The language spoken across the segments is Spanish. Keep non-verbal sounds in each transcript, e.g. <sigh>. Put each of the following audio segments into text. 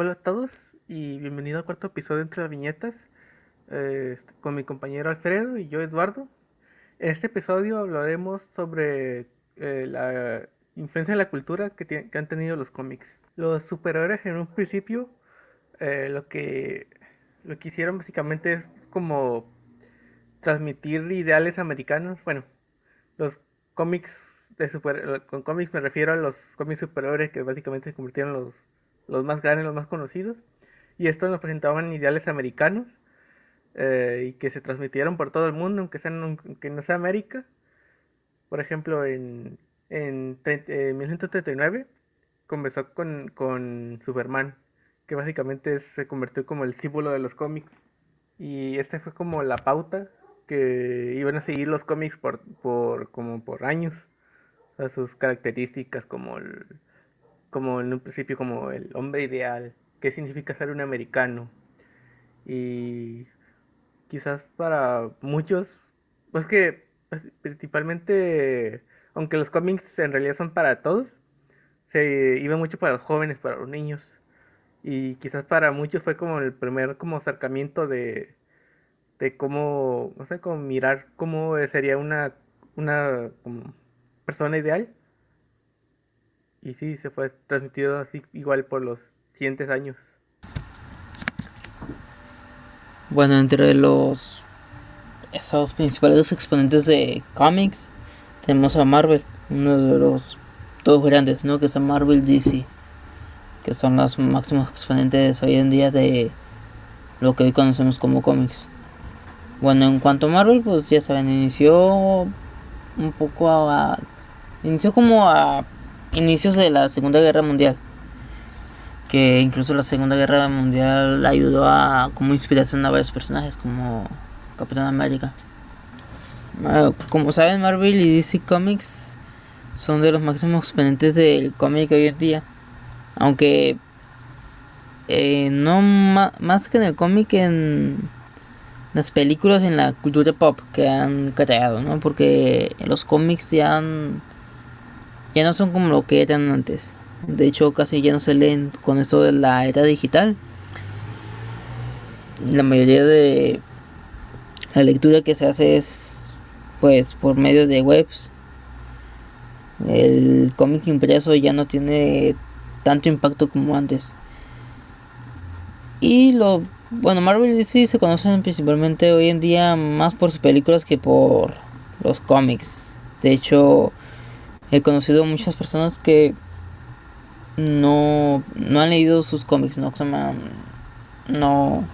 Hola a todos y bienvenido al cuarto episodio entre las viñetas eh, con mi compañero Alfredo y yo Eduardo. En este episodio hablaremos sobre eh, la influencia de la cultura que, han tenido los cómics. Los superhéroes en un principio eh, lo que lo que hicieron básicamente es como transmitir ideales americanos. Bueno, los cómics de super, con cómics me refiero a los cómics superiores que básicamente se convirtieron en los, los más grandes, los más conocidos. Y estos nos presentaban ideales americanos eh, y que se transmitieron por todo el mundo, aunque, sean, aunque no sea América. Por ejemplo, en, en, 1939 comenzó con, Superman, que básicamente se convirtió como el símbolo de los cómics. Y esta fue como la pauta que iban a seguir los cómics por, por como por años sus características como el, como en un principio como el hombre ideal, qué significa ser un americano. Y quizás para muchos, pues que pues, principalmente, aunque los cómics en realidad son para todos, se iba mucho para los jóvenes, para los niños. Y quizás para muchos fue como el primer como acercamiento de, de cómo, no sé, como mirar cómo sería una, una persona ideal. Y sí, se fue transmitido así igual por los siguientes años. Bueno, entre los esos principales exponentes de cómics tenemos a Marvel, uno de los dos grandes, ¿no? Que es a Marvel DC, que son los máximos exponentes hoy en día de lo que hoy conocemos como cómics. Bueno, en cuanto a Marvel, pues ya saben, inició un poco a Inició como a inicios de la Segunda Guerra Mundial. Que incluso la Segunda Guerra Mundial ayudó a como inspiración a varios personajes como Capitán América. Como saben, Marvel y DC Comics son de los máximos exponentes del cómic hoy en día. Aunque eh, no más que en el cómic, en las películas, en la cultura pop que han creado, ¿no? Porque los cómics ya han ya no son como lo que eran antes. De hecho, casi ya no se leen con esto de la era digital. La mayoría de la lectura que se hace es pues por medio de webs. El cómic impreso ya no tiene tanto impacto como antes. Y lo bueno, Marvel y DC se conocen principalmente hoy en día más por sus películas que por los cómics. De hecho, He conocido muchas personas que no, no han leído sus cómics, no, no,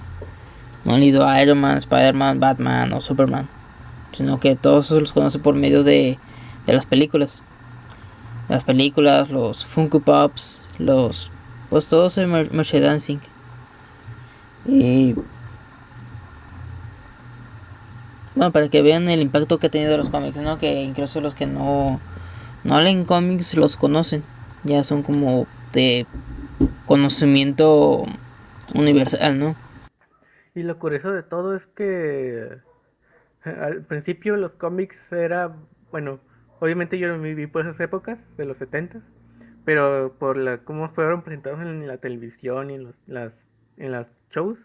no han leído Iron Man, Spider-Man, Batman o Superman, sino que todos los conocen por medio de, de las películas. Las películas, los Funko Pops, los. Pues todo ese merchandising. Y. Bueno, para que vean el impacto que ha tenido los cómics, ¿no? Que incluso los que no no leen cómics los conocen. Ya son como de conocimiento universal, ¿no? Y lo curioso de todo es que al principio los cómics era, bueno, obviamente yo no viví por esas épocas de los 70, pero por la cómo fueron presentados en la televisión y en los, las en shows,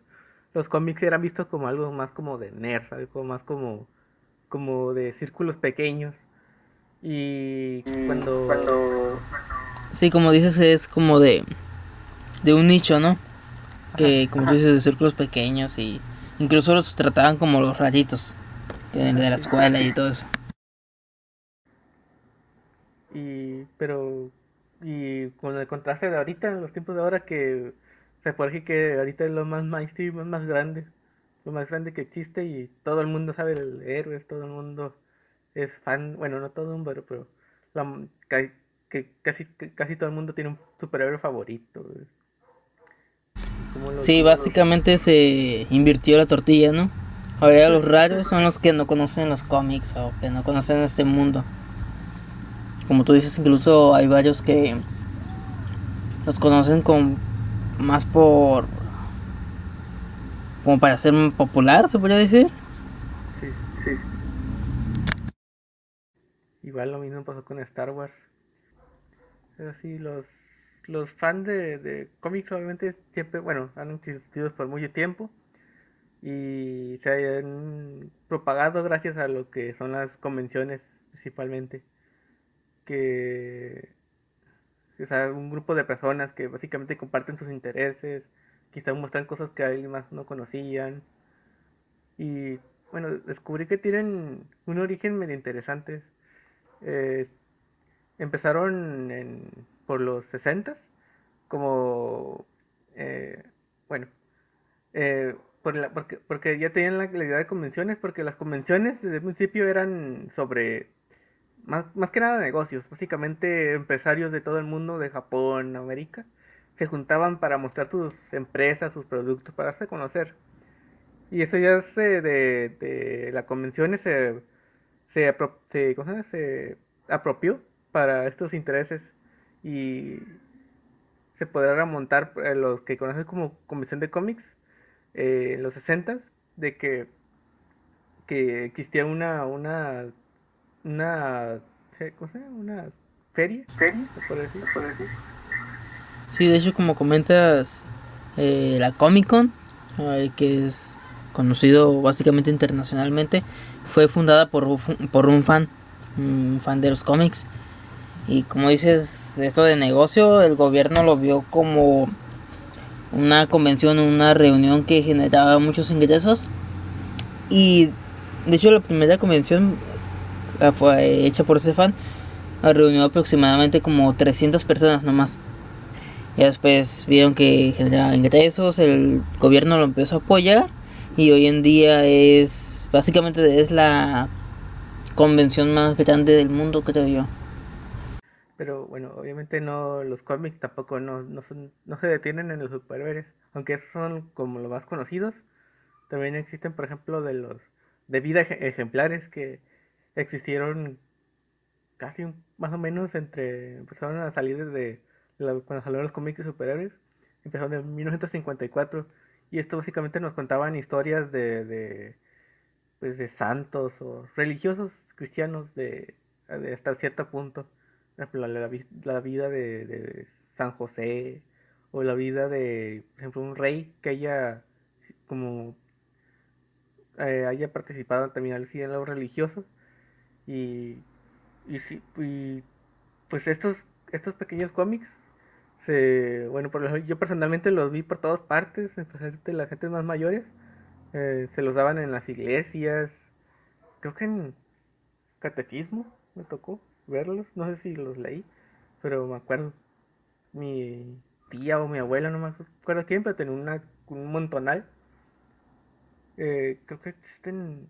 los cómics eran vistos como algo más como de nerd, algo más como como de círculos pequeños y cuando... cuando... Sí, como dices, es como de, de un nicho, ¿no? Que como tú dices, de círculos pequeños y incluso los trataban como los raritos de la escuela y todo eso. Y, pero, y con el contraste de ahorita, en los tiempos de ahora, que se puede decir que ahorita es lo más mainstream, más grande, lo más grande que existe y todo el mundo sabe el héroe, todo el mundo es fan, bueno, no todo un pero, pero la, que, casi, casi todo el mundo tiene un superhéroe favorito. Sí, básicamente se invirtió la tortilla, ¿no? Ahora los raros son los que no conocen los cómics o que no conocen este mundo. Como tú dices, incluso hay varios que los conocen con más por como para ser popular, se podría decir. Igual lo mismo pasó con Star Wars. Pero los, los fans de, de cómics obviamente siempre, bueno, han existido por mucho tiempo y se han propagado gracias a lo que son las convenciones principalmente que o sea, un grupo de personas que básicamente comparten sus intereses, quizás muestran cosas que alguien más no conocían y bueno, descubrí que tienen un origen medio interesante. Eh, empezaron en, por los 60 como eh, bueno eh, por la, porque, porque ya tenían la, idea de convenciones porque las convenciones desde el principio eran sobre más, más que nada negocios básicamente empresarios de todo el mundo de Japón América se juntaban para mostrar sus empresas sus productos para hacerse conocer. Y eso ya se de, de la convención se se, se, se apropió para estos intereses y se podrá remontar a los que conocen como Convención de Cómics eh, en los 60 de que, que existía una una una ¿cómo se llama? una feria, feria ¿se decir? decir? Sí, de hecho como comentas eh, la Comic Con eh, que es conocido básicamente internacionalmente fue fundada por, por un fan un fan de los cómics y como dices, esto de negocio, el gobierno lo vio como una convención, una reunión que generaba muchos ingresos. Y de hecho la primera convención ah, fue hecha por ese fan reunió aproximadamente como 300 personas nomás. Y después vieron que generaba ingresos, el gobierno lo empezó a apoyar y hoy en día es básicamente es la convención más grande del mundo, creo yo pero bueno, obviamente no los cómics tampoco no, no, son, no se detienen en los superhéroes, aunque son como los más conocidos. También existen, por ejemplo, de los de vida ejemplares que existieron casi más o menos entre empezaron a salir desde cuando salieron los cómics de superhéroes, empezaron en 1954 y esto básicamente nos contaban historias de, de pues de santos o religiosos cristianos de, hasta cierto punto. La, la, vida de, San José o la vida de, por ejemplo, un rey que haya como eh, haya participado también en lo religioso. Y, y, pues estos estos pequeños cómics se bueno por ejemplo, yo personalmente los vi por todas partes especialmente las gentes más mayores eh, se los daban en las iglesias creo que en catecismo me tocó verlos, no sé si los leí, pero me acuerdo. Mi tía o mi abuela, no me acuerdo quién, pero tenía una, un montonal. Eh, creo que existen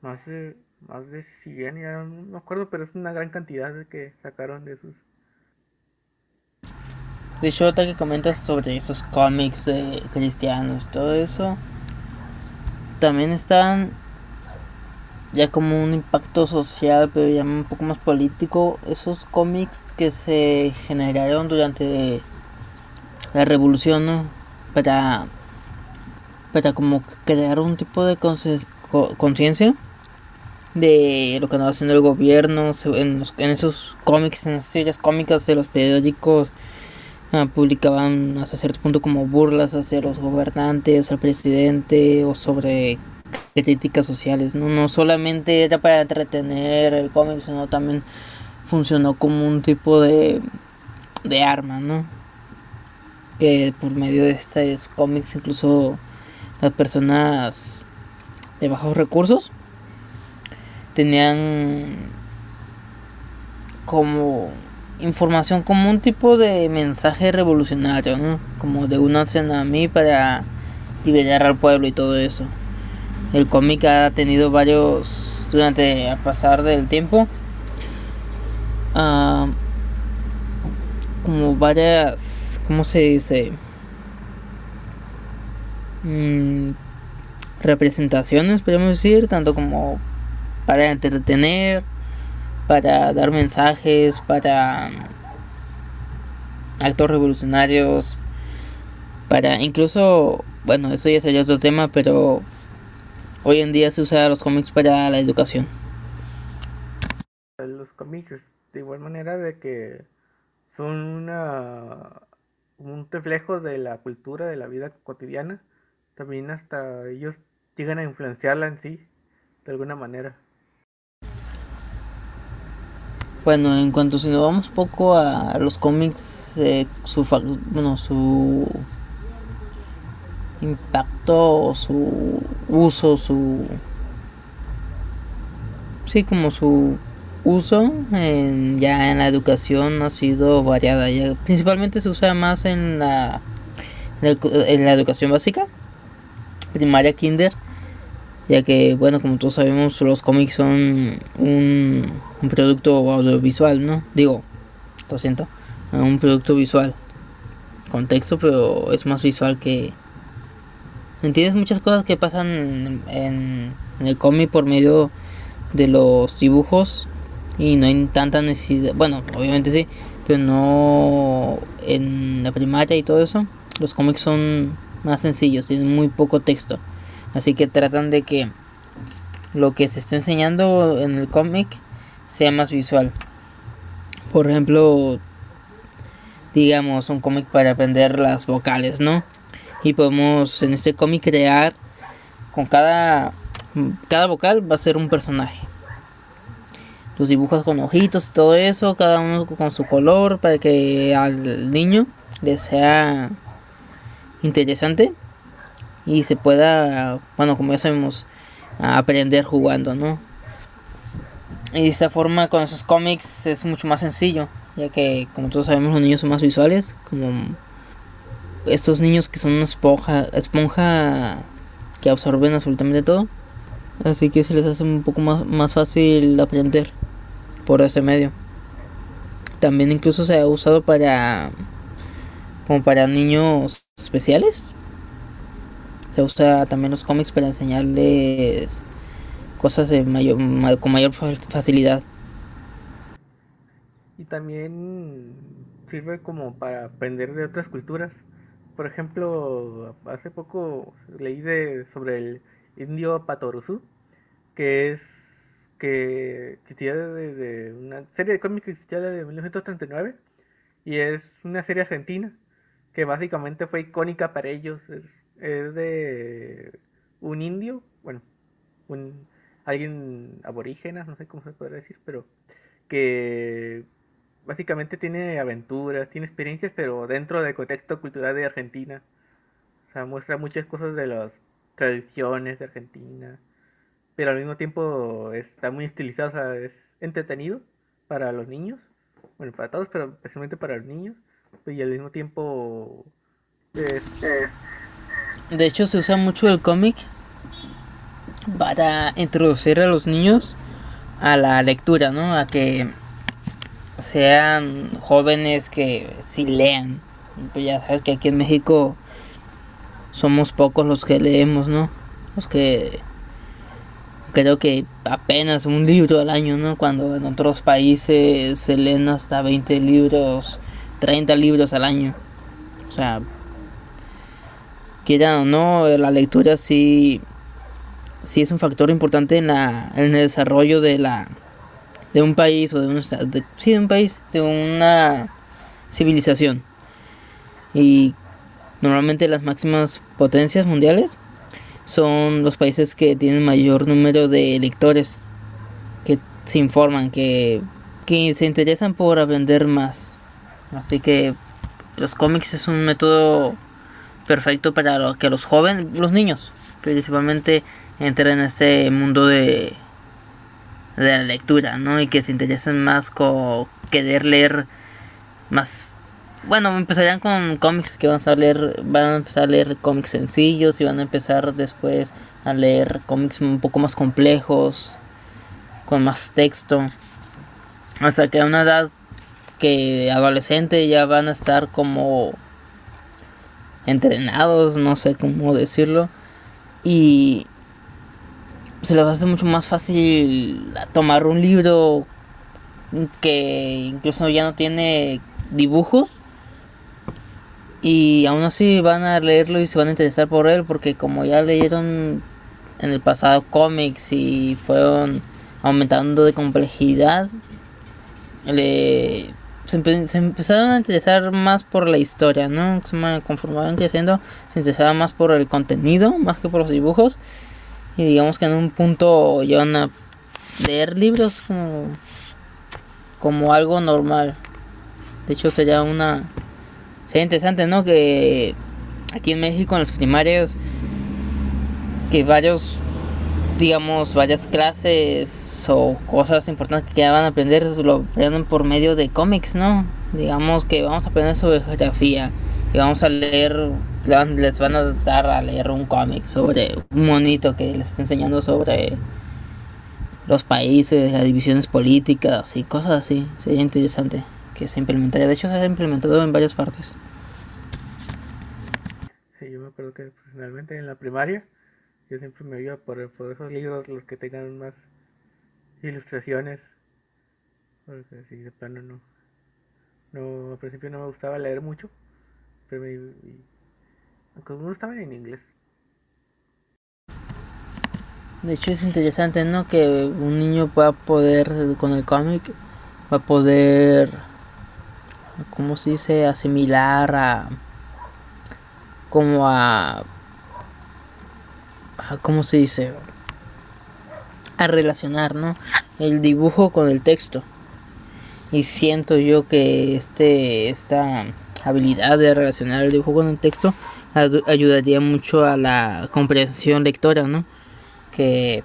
más de, más de 100, ya no me acuerdo, pero es una gran cantidad de que sacaron de sus. De hecho, ahorita que comentas sobre esos cómics de cristianos, todo eso, también están ya como un impacto social, pero ya un poco más político, esos cómics que se generaron durante la revolución, ¿no? Para, para como crear un tipo de conciencia de lo que andaba haciendo el gobierno, en, en esos cómics, en esas series cómicas de los periódicos, ah, publicaban hasta cierto punto como burlas hacia los gobernantes, al presidente o sobre críticas sociales, ¿no? No solamente era para entretener el cómic, sino también funcionó como un tipo de, de arma, ¿no? Que por medio de estos cómics incluso las personas de bajos recursos tenían como información como un tipo de mensaje revolucionario, ¿no? Como de una cena a mí para liberar al pueblo y todo eso. El cómic ha tenido varios durante el pasar del tiempo. Uh, como varias, ¿cómo se dice? Mm, representaciones, podemos decir, tanto como para entretener, para dar mensajes, para actos revolucionarios, para incluso, bueno, eso ya sería otro tema, pero Hoy en día se usa los cómics para la educación. Los cómics, de igual manera de que son una un reflejo de la cultura, de la vida cotidiana. También hasta ellos llegan a influenciarla en sí, de alguna manera. Bueno, en cuanto si nos vamos poco a los cómics, eh, su bueno, su impacto, su uso, su sí como su uso en, ya en la educación ha sido variada. Ya, principalmente se usa más en la, en la educación básica, primaria, kinder, ya que, bueno, como todos sabemos, los cómics son un, un producto audiovisual, ¿no? Digo, lo siento, un producto visual. Contexto, pero es más visual que... ¿Entiendes muchas cosas que pasan en, en el cómic por medio de los dibujos y no hay tanta necesidad, bueno, obviamente sí, pero no en la primaria y todo eso, los cómics son más sencillos, tienen muy poco texto, así que tratan de que lo que se está enseñando en el cómic sea más visual. Por ejemplo, digamos un cómic para aprender las vocales, ¿no? Y podemos en este cómic crear con cada cada vocal va a ser un personaje los dibujos con ojitos y todo eso, cada uno con su color para que al niño le sea interesante y se pueda, bueno, como ya sabemos, aprender jugando, ¿no? Y de esta forma con esos cómics es mucho más sencillo, ya que como todos sabemos los niños son más visuales, como estos niños que son una esponja, esponja que absorben absolutamente todo. Así que se les hace un poco más, más fácil aprender por ese medio. También incluso se ha usado para como para niños especiales. Se usa también los cómics para enseñarles cosas de mayor, con mayor facilidad. Y también sirve como para aprender de otras culturas. Por ejemplo, hace poco leí de, sobre el indio Patoruzú, que es que existía desde una serie de cómics que existía desde 1939 y es una serie argentina que básicamente fue icónica para ellos. Es, de un indio, bueno, un alguien aborígena, no sé cómo se podría decir, pero que básicamente tiene aventuras, tiene experiencias, pero dentro del contexto cultural de Argentina. O sea, muestra muchas cosas de las tradiciones de Argentina, pero al mismo tiempo está muy estilizado, o sea, es entretenido para los niños, bueno, para todos, pero especialmente para los niños, y al mismo tiempo... De hecho, se usa mucho el cómic para introducir a los niños a la lectura, ¿no? A que sean jóvenes que sí lean. Pues ya sabes que aquí en México somos pocos los que leemos, ¿no? Los que creo que apenas un libro al año, ¿no? Cuando en otros países se leen hasta 20 libros, 30 libros al año. O sea, quieran o no, la lectura sí, sí es un factor importante en, la, en el desarrollo de la de un país o de un sí, de un país, de una civilización. Y normalmente las máximas potencias mundiales son los países que tienen mayor número de lectores, que se informan, que, que se interesan por aprender más. Así que los cómics es un método perfecto para que los jóvenes, los niños, principalmente entren en este mundo de, de la lectura, ¿no? Y que se interesen más con querer leer más bueno, empezarían con cómics que van a leer, van a empezar a leer cómics sencillos y van a empezar después a leer cómics un poco más complejos, con más texto, hasta que a una edad que adolescente ya van a estar como entrenados, no sé cómo decirlo, y se les hace mucho más fácil tomar un libro que incluso ya no tiene dibujos y aún así van a leerlo y se van a interesar por él porque como ya leyeron en el pasado cómics y fueron aumentando de complejidad, le se, empezaron a interesar más por la historia, ¿no? Conforme van creciendo, se interesaban más por el contenido, más que por los dibujos. Y digamos que en un punto llevan a leer libros como, como algo normal. De hecho, sería una. Sería interesante, ¿no? Que aquí en México, en los primarios, que varios, digamos, varias clases o cosas importantes que van a aprender, lo aprenden por medio de cómics, ¿no? Digamos que vamos a aprender sobre geografía y vamos a leer, les van a dar a leer un cómic sobre un monito que les está enseñando sobre los países, las divisiones políticas y cosas así. Sería interesante que se implementaría. De hecho, se ha implementado en varias partes. Sí, yo me acuerdo que personalmente en la primaria yo siempre me iba por, por esos libros los que tengan más ilustraciones. Porque si de plano no. No, al principio no me gustaba leer mucho. Pero me, estaban en inglés. De hecho es interesante, ¿no? Que un niño pueda poder, con el cómic, va a poder, ¿cómo se dice? Asimilar a... Como a... a ¿Cómo se dice? A relacionar, ¿no? El dibujo con el texto. Y siento yo que este, esta habilidad de relacionar el dibujo con el texto ayudaría mucho a la comprensión lectora, ¿no? que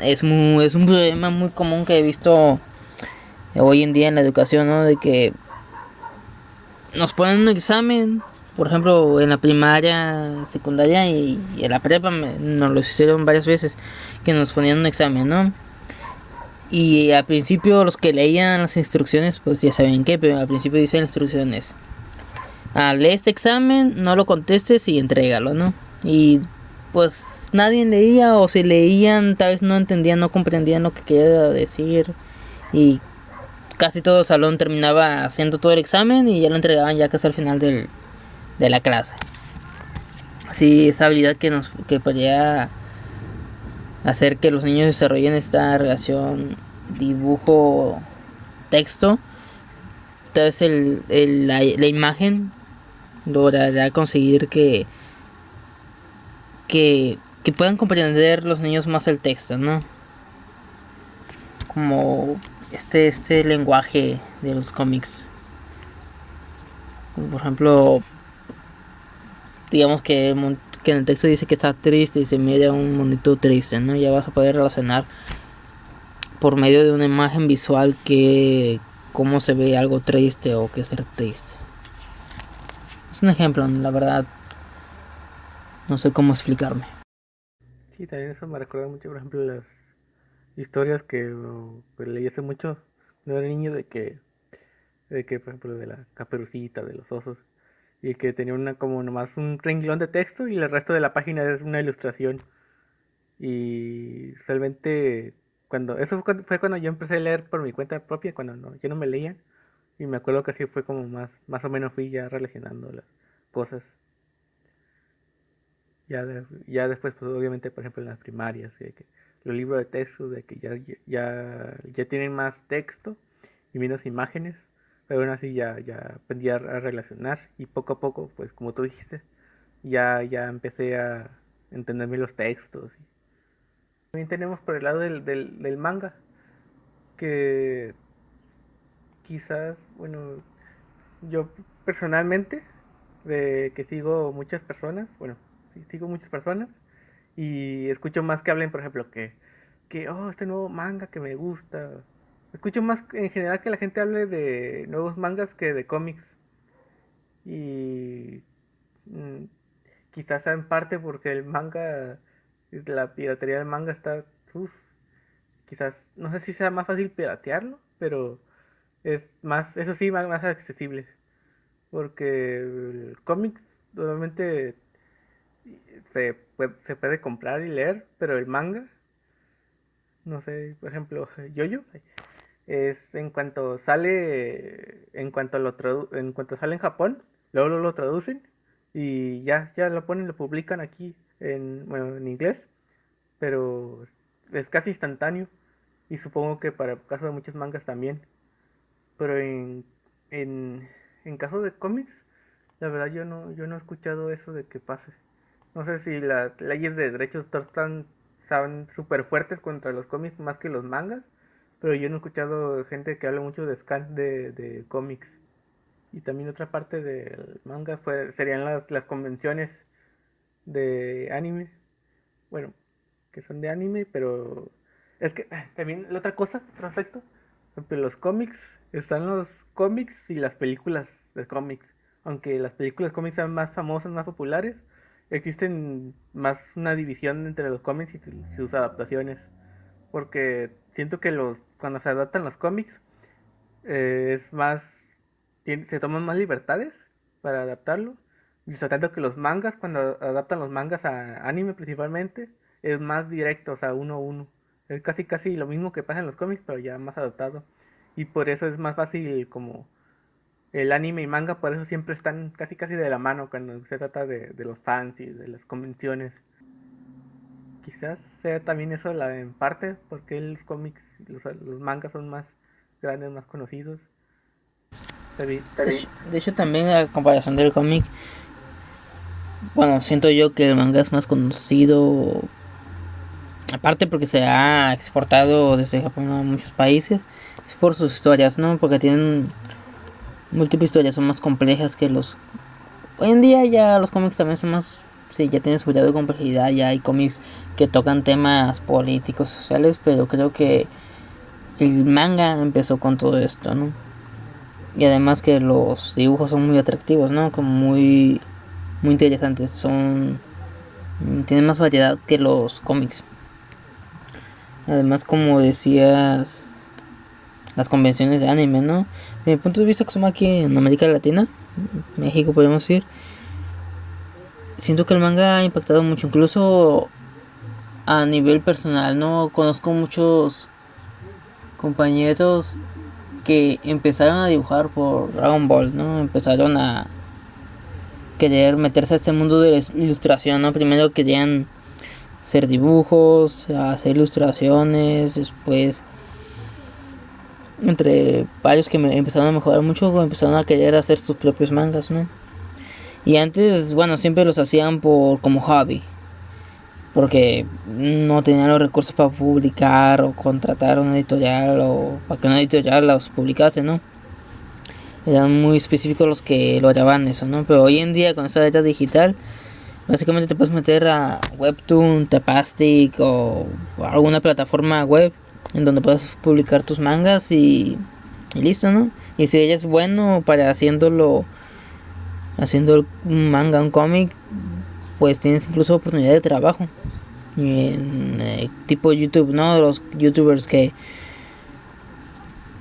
es, muy, es un problema muy común que he visto hoy en día en la educación, ¿no? De que nos ponen un examen, por ejemplo, en la primaria, secundaria y, en la prepa nos lo hicieron varias veces, que nos ponían un examen, ¿no? Y al principio los que leían las instrucciones, pues ya saben qué, pero al principio dicen instrucciones. Ah, lee este examen, no lo contestes y entrégalo, ¿no? Y pues nadie leía o si leían tal vez no entendían, no comprendían lo que quería decir y casi todo el salón terminaba haciendo todo el examen y ya lo entregaban ya casi al final del, de la clase. Así esa habilidad que nos que podría hacer que los niños desarrollen esta relación dibujo texto tal vez el, la, la imagen logrará conseguir que que, puedan comprender los niños más el texto, ¿no? Como este, este lenguaje de los cómics. por ejemplo, digamos que, en el texto dice que está triste y se mira un monito triste, ¿no? Ya vas a poder relacionar por medio de una imagen visual que cómo se ve algo triste o que ser triste. Un ejemplo, la verdad no sé cómo explicarme. Sí, también eso me recuerda mucho, por ejemplo, las historias que pues, leí hace mucho, no era niño, de que, de que, por ejemplo, de la caperucita, de los osos, y que tenía una como nomás un renglón de texto y el resto de la página es una ilustración. Y realmente, cuando, eso fue cuando, yo empecé a leer por mi cuenta propia, cuando no, yo no me leía, y me acuerdo que así fue como más, más o menos fui ya relacionando las cosas. Ya, ya después, pues obviamente, por ejemplo, en las primarias, que los libros de texto, de que ya, ya, ya tienen más texto y menos imágenes, pero aún así ya, ya aprendí a, relacionar y poco a poco, pues como tú dijiste, ya, ya empecé a entenderme los textos. También tenemos por el lado del, del manga, que quizás, bueno, yo personalmente, de que sigo muchas personas, bueno, sigo muchas personas y escucho más que hablen, por ejemplo, que, que, oh, este nuevo manga que me gusta. Escucho más en general que la gente hable de nuevos mangas que de cómics. Y mm, quizás sea en parte porque el manga, la piratería del manga está, quizás, no sé si sea más fácil piratearlo, pero es más, eso sí, más, más accesible. Porque el cómic normalmente se puede, se puede comprar y leer, pero el manga, no sé, por ejemplo, Yoyo, es en cuanto sale, en cuanto lo en cuanto sale en Japón, luego lo, traducen y ya, ya lo ponen, lo publican aquí en, bueno, en inglés, pero es casi instantáneo y supongo que para el caso de muchos mangas también. Pero en, en, en caso de cómics, la verdad yo no, yo no he escuchado eso de que pase. No sé si las leyes de derechos de autor están súper fuertes contra los cómics más que los mangas, pero yo no he escuchado gente que hable mucho de scan de, de cómics. Y también otra parte del manga fue, serían las, las convenciones de anime. Bueno, que son de anime, pero es que también la otra cosa, otro aspecto, los cómics, están los cómics y las películas de cómics. Aunque las películas cómics sean más famosas, más populares, existen más una división entre los cómics y sus adaptaciones. Porque siento que los cuando se adaptan los cómics eh, es más se toman más libertades para adaptarlo. Y tanto que los mangas, cuando adaptan los mangas a anime principalmente, es más directo, o sea, uno a uno. Es casi casi lo mismo que pasa en los cómics, pero ya más adaptado. Y por eso es más fácil como el anime y manga, por eso siempre están casi casi de la mano cuando se trata de, los fans y de las convenciones. Quizás sea también eso la, en parte, porque los cómics, los, los mangas son más grandes, más conocidos. De, hecho, también a comparación del cómic, bueno, siento yo que el manga es más conocido, aparte porque se ha exportado desde Japón a muchos países, es por sus historias, ¿no? Porque tienen múltiples historias, son más complejas que los... Hoy en día ya los cómics también son más... Sí, ya tienen su grado de complejidad, ya hay cómics que tocan temas políticos, sociales, pero creo que el manga empezó con todo esto, ¿no? y además que los dibujos son muy atractivos, ¿no? Como muy muy interesantes, son tienen más variedad que los cómics. Además, como decías, las convenciones de anime, ¿no? Desde mi punto de vista que somos aquí en América Latina, México podemos decir, siento que el manga ha impactado mucho, incluso a nivel personal, ¿no? Conozco muchos compañeros que empezaron a dibujar por Dragon Ball, ¿no? Empezaron a querer meterse a este mundo de la ilustración, ¿no? Primero querían hacer dibujos, hacer ilustraciones, después entre varios que me empezaron a mejorar mucho, empezaron a querer hacer sus propios mangas, ¿no? Y antes, bueno, siempre los hacían por como hobby porque no tenían los recursos para publicar o contratar una editorial o para que una editorial los publicase, ¿no? Eran muy específicos los que lo hallaban eso, ¿no? Pero hoy en día con esta edad digital, básicamente te puedes meter a Webtoon, Tapastic o, alguna plataforma web en donde puedes publicar tus mangas y, y listo, ¿no? Y si ella es bueno para haciéndolo, haciendo un manga, un cómic, pues tienes incluso oportunidad de trabajo en eh, tipo YouTube, ¿no? Los youtubers que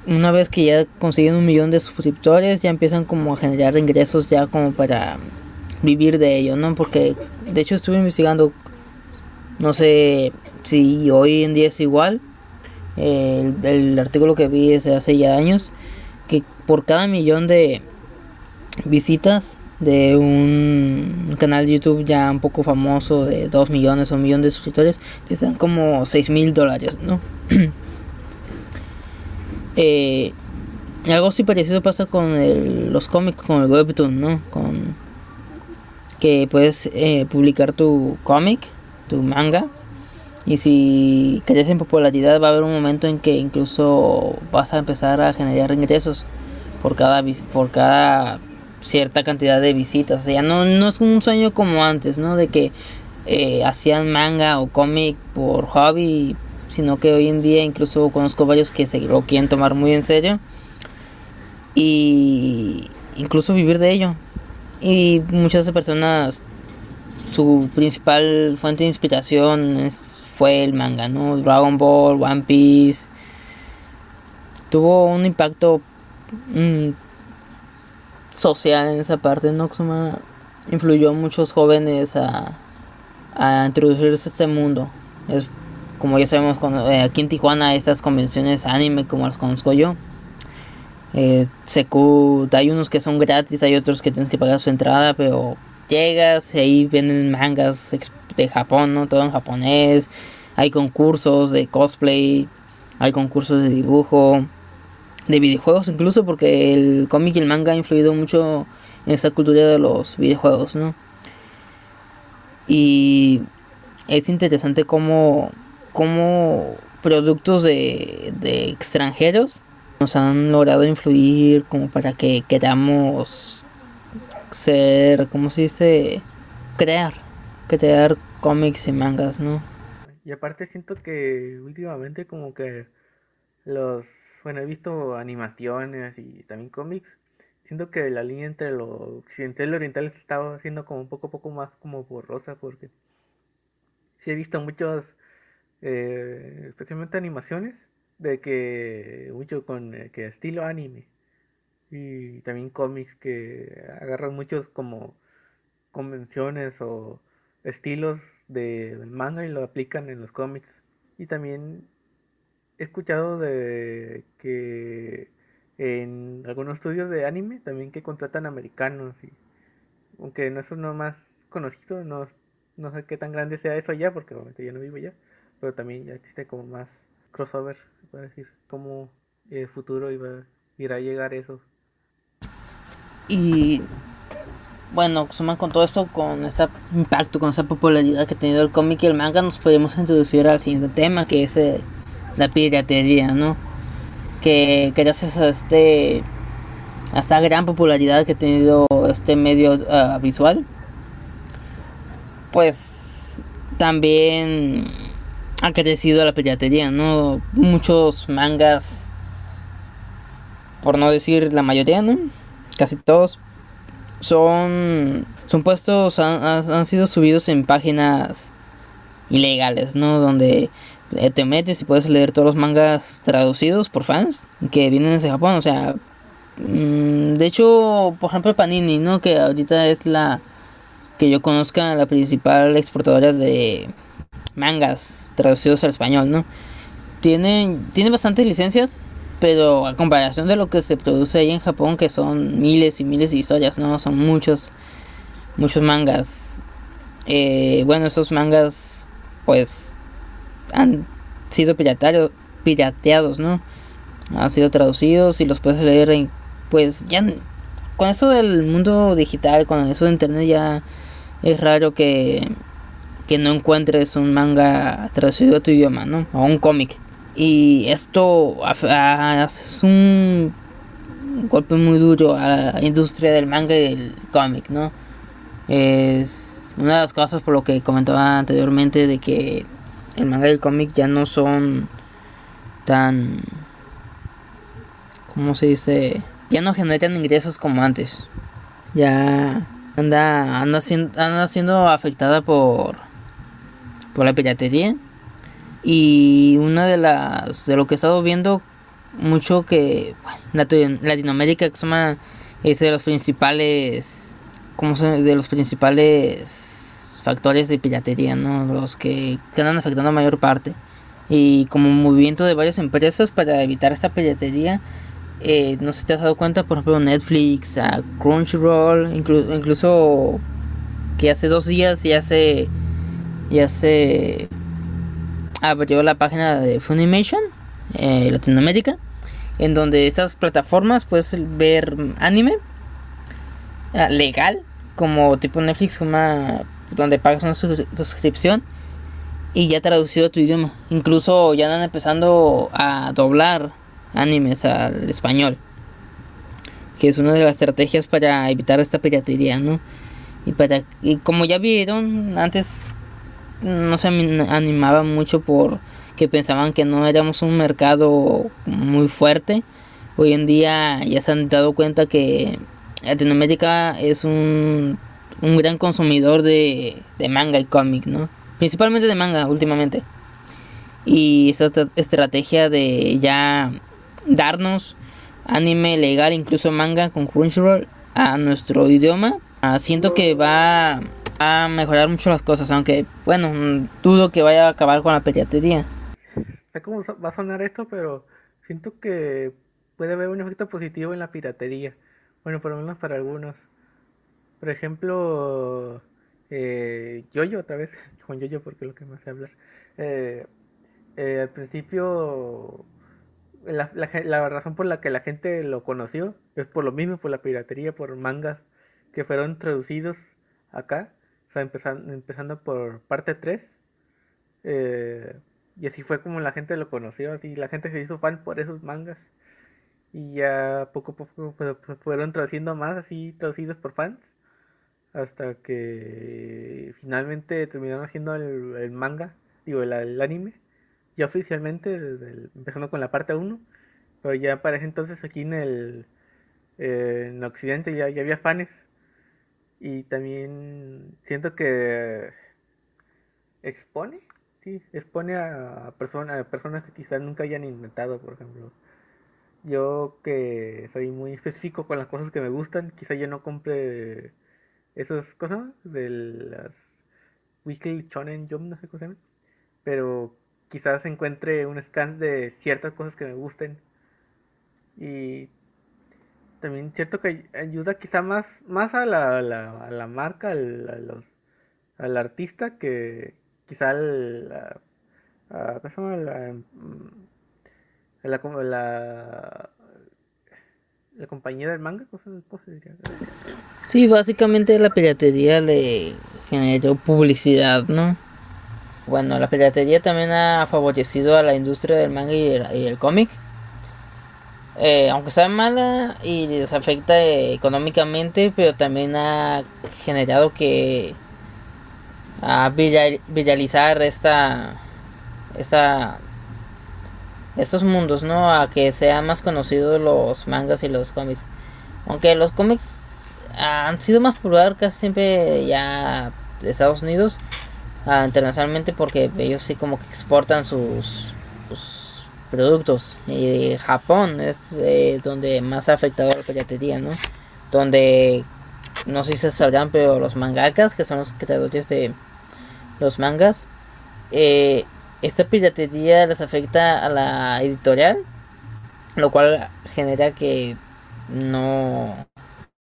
una vez que ya consiguen un millón de suscriptores ya empiezan como a generar ingresos ya como para vivir de ello, ¿no? Porque de hecho estuve investigando, no sé si hoy en día es igual, el, el artículo que vi es de hace ya años, que por cada millón de visitas de un canal de YouTube ya un poco famoso de 2 millones o un millón de suscriptores, les dan como 6 mil dólares, ¿no? <clears throat> eh, algo así parecido pasa con los cómics, con el webtoon, ¿no? Con que puedes eh, publicar tu cómic, tu manga, y si creces en popularidad va a haber un momento en que incluso vas a empezar a generar ingresos por cada por cada cierta cantidad de visitas. O sea, no, no es un sueño como antes, ¿no? De que eh, hacían manga o cómic por hobby, sino que hoy en día incluso conozco varios que se lo quieren tomar muy en serio y incluso vivir de ello. Y muchas personas, su principal fuente de inspiración fue el manga, ¿no? Dragon Ball, One Piece. Tuvo un impacto mm, social en esa parte, ¿no? influyó a muchos jóvenes a, a introducirse a este mundo. Es como ya sabemos, cuando, eh, aquí en Tijuana estas convenciones anime como las conozco yo. Eh, hay unos que son gratis, hay otros que tienes que pagar su entrada, pero llegas y ahí vienen mangas de Japón, ¿no? Todo en japonés. Hay concursos de cosplay, hay concursos de dibujo, de videojuegos incluso porque el cómic y el manga ha influido mucho en esa cultura de los videojuegos, ¿no? Y es interesante cómo, cómo productos de, de extranjeros nos han logrado influir como para que queramos ser, ¿cómo se dice? Crear, crear cómics y mangas, ¿no? Y aparte siento que últimamente como que los, bueno, he visto animaciones y también cómics, siento que la línea entre lo occidental y lo oriental está haciendo como un poco poco más como borrosa porque sí he visto muchos, eh, especialmente animaciones, de que mucho con eh, que estilo anime y también cómics que agarran muchos como convenciones o estilos de manga y lo aplican en los cómics. Y también he escuchado de que en algunos estudios de anime también que contratan americanos y aunque no es uno más conocido, no, no sé qué tan grande sea eso ya porque obviamente yo no vivo ya, pero también ya existe como más crossover, puede decir, como el futuro iba, irá a llegar eso. Y bueno, suman con todo esto, con ese impacto, con esa popularidad que ha tenido el cómic y el manga, nos podemos introducir al siguiente tema, que es eh, la piratería, ¿no? Que gracias a este a esta gran popularidad que ha tenido este medio uh, visual, pues también ha crecido la piratería, ¿no? Muchos mangas, por no decir la mayoría, ¿no? Casi todos son, son puestos, han, sido subidos en páginas ilegales, ¿no? Donde eh, te metes y puedes leer todos los mangas traducidos por fans que vienen desde Japón, o sea, mm, de hecho, por ejemplo, Panini, ¿no? Que ahorita es la que yo conozca la principal exportadora de mangas traducidos al español, ¿no? Tiene, tiene bastantes licencias, pero a comparación de lo que se produce ahí en Japón, que son miles y miles de historias, ¿no? Son muchos, muchos mangas. Eh, bueno, esos mangas, pues, han sido pirateados, ¿no? Han sido traducidos y los puedes leer en, pues, ya, con eso del mundo digital, con eso de internet ya es raro que, que no encuentres un manga traducido a tu idioma, ¿no? O un cómic. Y esto es un golpe muy duro a la industria del manga y del cómic, ¿no? Es una de las cosas por lo que comentaba anteriormente de que el manga y el cómic ya no son tan... ¿Cómo se dice? Ya no generan ingresos como antes. Ya anda, anda, siendo, anda siendo afectada por, por la piratería y una de las de lo que he estado viendo mucho que bueno, Latinoamérica es de los principales como de los principales factores de piratería, ¿no? Los que quedan afectando a mayor parte. Y como movimiento de varias empresas para evitar esta piratería, eh, no sé si te has dado cuenta, por ejemplo, Netflix, a Crunchyroll, incluso que hace dos días ya se ya se abrió la página de Funimation eh, Latinoamérica, en donde estas plataformas puedes ver anime ah, legal, como tipo Netflix, como donde pagas una suscripción y ya traducido a tu idioma. Incluso ya están empezando a doblar animes al español, que es una de las estrategias para evitar esta piratería, ¿no? Y para y como ya vieron antes no se animaba mucho por que pensaban que no éramos un mercado muy fuerte. Hoy en día ya se han dado cuenta que Latinoamérica es un, un gran consumidor de, de manga y cómic, ¿no? Principalmente de manga últimamente. Y esta estrategia de ya darnos anime legal, incluso manga con Crunchyroll a nuestro idioma, ah, siento que va a mejorar mucho las cosas, aunque, bueno, dudo que vaya a acabar con la piratería. Sé cómo va a sonar esto, pero siento que puede haber un efecto positivo en la piratería. Bueno, por lo menos para algunos. Por ejemplo, eh, Yoyo, otra vez, <laughs> con Yoyo porque es lo que más sé hablar. Eh, eh, al principio la, la, razón por la que la gente lo conoció es por lo mismo, por la piratería, por mangas que fueron traducidos acá, sea, empezando, empezando por parte 3. Eh, y así fue como la gente lo conoció, así la gente se hizo fan por esos mangas. Y ya poco a poco pues, pues, fueron traduciendo más, así traducidos por fans. Hasta que finalmente terminaron haciendo el, manga, digo, el, anime. Ya oficialmente, empezando con la parte 1. Pero ya para ese entonces aquí en el eh, en Occidente ya, ya había fans. Y también siento que expone sí, expone a, personas, a personas que quizás nunca hayan intentado, por ejemplo. Yo que soy muy específico con las cosas que me gustan, quizá yo no compre esas cosas de las Weekly Shonen Jump, no sé cómo se llama, pero quizás encuentre un scan de ciertas cosas que me gusten y también cierto que ayuda quizá más más a la, a la, a la marca al, a al artista que, quizá la, ¿cómo se La, mm, la, la, la compañía del manga, Sí, básicamente la piratería le generó publicidad, ¿no? Bueno, la piratería también ha favorecido a la industria del manga y el, cómic. Eh, aunque sea mala y les afecta económicamente, pero también ha generado que a viralizar esta, esta, estos mundos, ¿no? A que sean más conocidos los mangas y los cómics. Aunque los cómics han sido más populares casi siempre ya de Estados Unidos, ah, internacionalmente, porque ellos sí como que exportan sus, productos. Y Japón es eh, donde más ha afectado la piratería, ¿no? Donde, no sé si se sabrán, pero los mangakas, que son los creadores de los mangas, eh, esta piratería les afecta a la editorial, lo cual genera que no,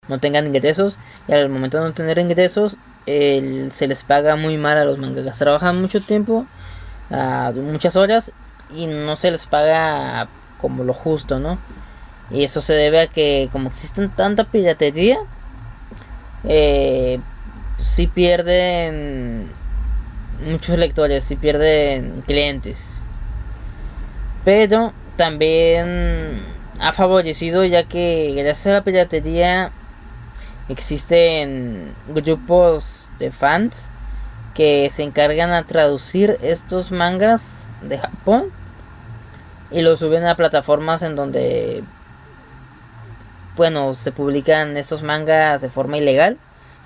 no tengan ingresos y al momento de no tener ingresos se les paga muy mal a los mangakas. Trabajan mucho tiempo, muchas horas y no se les paga como lo justo, ¿no? Y eso se debe a que como existen tanta piratería, eh, si pierden muchos lectores y pierden clientes. Pero también ha favorecido ya que gracias a la piratería existen grupos de fans que se encargan a traducir estos mangas de Japón y los suben a plataformas en donde bueno se publican estos mangas de forma ilegal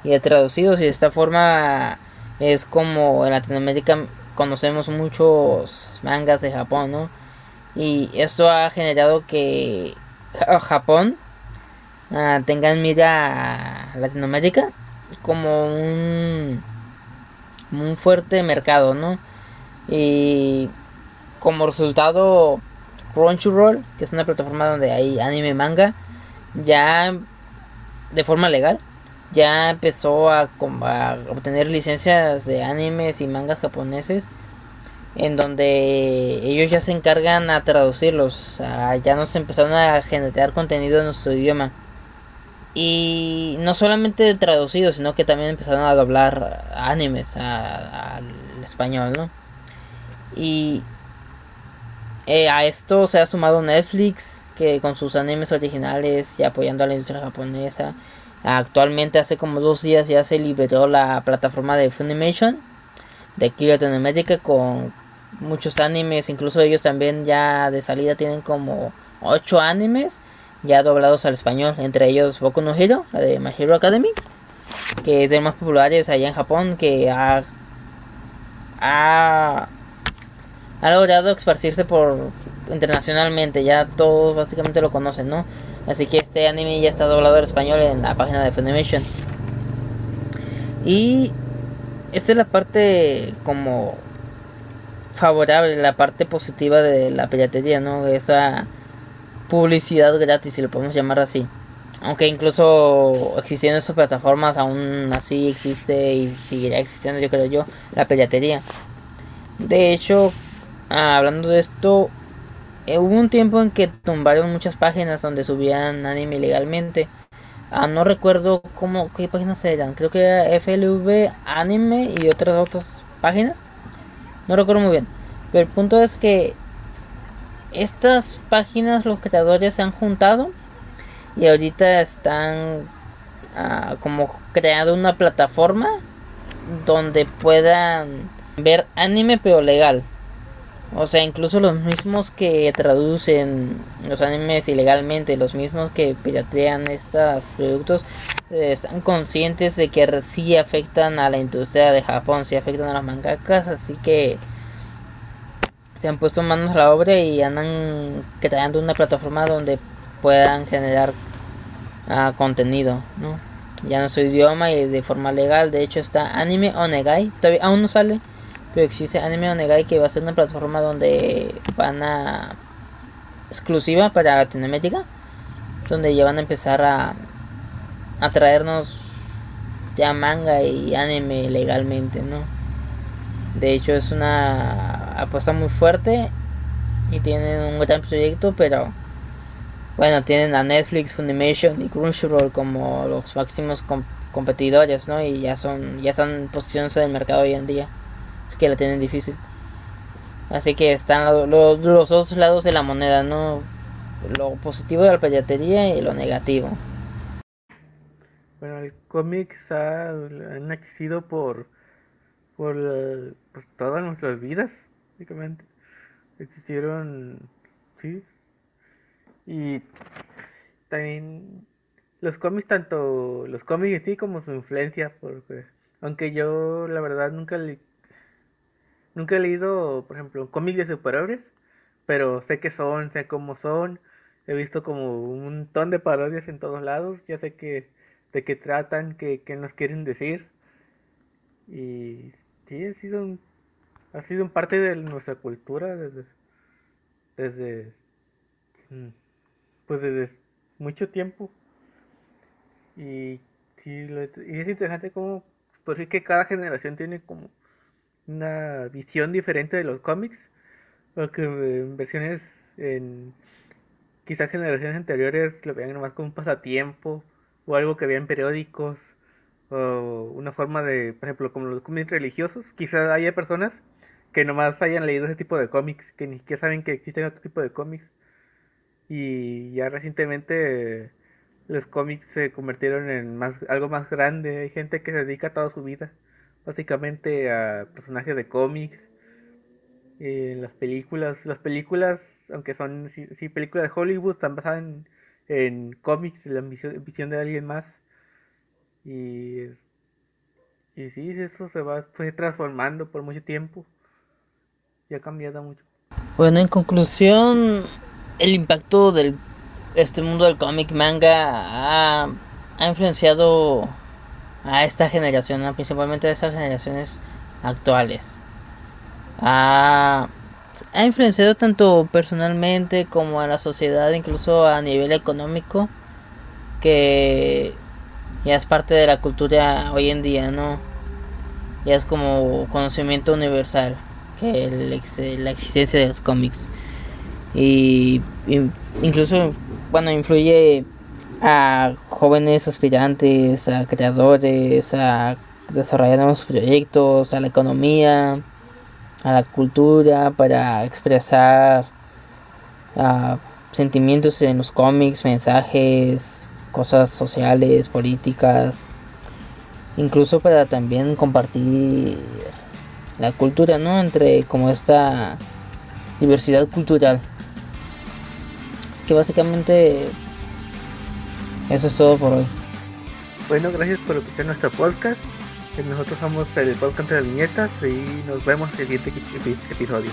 y traducidos y de esta forma es como en Latinoamérica conocemos muchos mangas de Japón, ¿no? Y esto ha generado que Japón uh, tenga en mira a Latinoamérica como un, un fuerte mercado, ¿no? Y como resultado Crunchyroll, que es una plataforma donde hay anime manga, ya de forma legal ya empezó a, obtener licencias de animes y mangas japoneses en donde ellos ya se encargan a traducirlos, ya nos empezaron a generar contenido en nuestro idioma. Y no solamente traducidos, sino que también empezaron a doblar animes al español, ¿no? Y eh, a esto se ha sumado Netflix, que con sus animes originales y apoyando a la industria japonesa Actualmente hace como dos días ya se liberó la plataforma de Funimation de aquí Latinoamérica con muchos animes, incluso ellos también ya de salida tienen como 8 animes ya doblados al español, entre ellos Boku no Hero, la de My Hero Academy, que es de los más populares allá en Japón, que ha, ha, ha logrado esparcirse por internacionalmente, ya todos básicamente lo conocen, ¿no? Así que este anime ya está doblado al español en la página de Funimation. Y esta es la parte como favorable, la parte positiva de la piratería, ¿no? Esa publicidad gratis, si lo podemos llamar así. Aunque incluso existiendo esas plataformas, aún así existe y seguirá existiendo, yo creo yo, la piratería. De hecho, ah, hablando de esto, eh, hubo un tiempo en que tumbaron muchas páginas donde subían anime ilegalmente. Ah, no recuerdo cómo, qué páginas eran. Creo que era FLV Anime y otras otras páginas. No recuerdo muy bien. Pero el punto es que estas páginas los creadores se han juntado y ahorita están uh, como creando una plataforma donde puedan ver anime pero legal. O sea, incluso los mismos que traducen los animes ilegalmente, los mismos que piratean estos productos, eh, están conscientes de que sí afectan a la industria de Japón, sí afectan a las mangakas, así que se han puesto manos a la obra y andan creando una plataforma donde puedan generar uh, contenido, ¿no? Ya no su idioma y de forma legal, de hecho está Anime Onegai, todavía aún no sale, pero existe Anime Onegai que va a ser una plataforma donde van a exclusiva para Latinoamérica, donde ya van a empezar a a traernos ya manga y anime legalmente, ¿no? De hecho es una apuesta muy fuerte y tienen un gran proyecto, pero bueno, tienen a Netflix, Funimation y Crunchyroll como los máximos competidores, ¿no? Y ya son ya están posiciones en el mercado hoy en día. Que la tienen difícil. Así que están los dos lados de la moneda, ¿no? Lo positivo de la piratería y lo negativo. Bueno, el cómic ha, han existido por, por pues, todas nuestras vidas, básicamente. Existieron, sí. Y también los cómics, tanto los cómics sí como su influencia, porque aunque yo la verdad nunca le, nunca he leído, por ejemplo, cómics de superhéroes, pero sé que son, sé cómo son, he visto como un montón de parodias en todos lados, ya sé que de qué tratan, qué, nos quieren decir. Y sí, ha sido un, ha sido un parte de nuestra cultura desde, desde, mm, pues desde mucho tiempo. Y, sí, y es interesante como, por decir que cada generación tiene como una visión diferente de los cómics, porque en versiones, en quizás generaciones anteriores lo veían más como un pasatiempo, o algo que vean periódicos o una forma de, por ejemplo, como los cómics religiosos, quizás haya personas que nomás hayan leído ese tipo de cómics, que ni siquiera saben que existen otro tipo de cómics. Y ya recientemente los cómics se convirtieron en más algo más grande, hay gente que se dedica toda su vida básicamente a personajes de cómics, en las películas, las películas, aunque son sí, películas de Hollywood, están basadas en en cómics, la visión, de alguien más. Y, y sí, eso se va fue transformando por mucho tiempo. Y ha cambiado mucho. Bueno, en conclusión, el impacto del este mundo del cómic manga ha, ha, influenciado a esta generación, principalmente a estas generaciones actuales. Ha ha influenciado tanto personalmente como a la sociedad, incluso a nivel económico, que ya es parte de la cultura hoy en día, ¿no? Ya es como conocimiento universal, que la existencia de los cómics. Y, incluso, bueno, influye a jóvenes aspirantes, a creadores, a desarrollar nuevos proyectos, a la economía a la cultura, para expresar uh, sentimientos en los cómics, mensajes, cosas sociales, políticas, incluso para también compartir la cultura, ¿no? Entre como esta diversidad cultural. Así que básicamente eso es todo por hoy. Bueno, gracias por escuchar nuestro podcast. Nosotros somos el podcast de las viñetas y nos vemos en el siguiente episodio.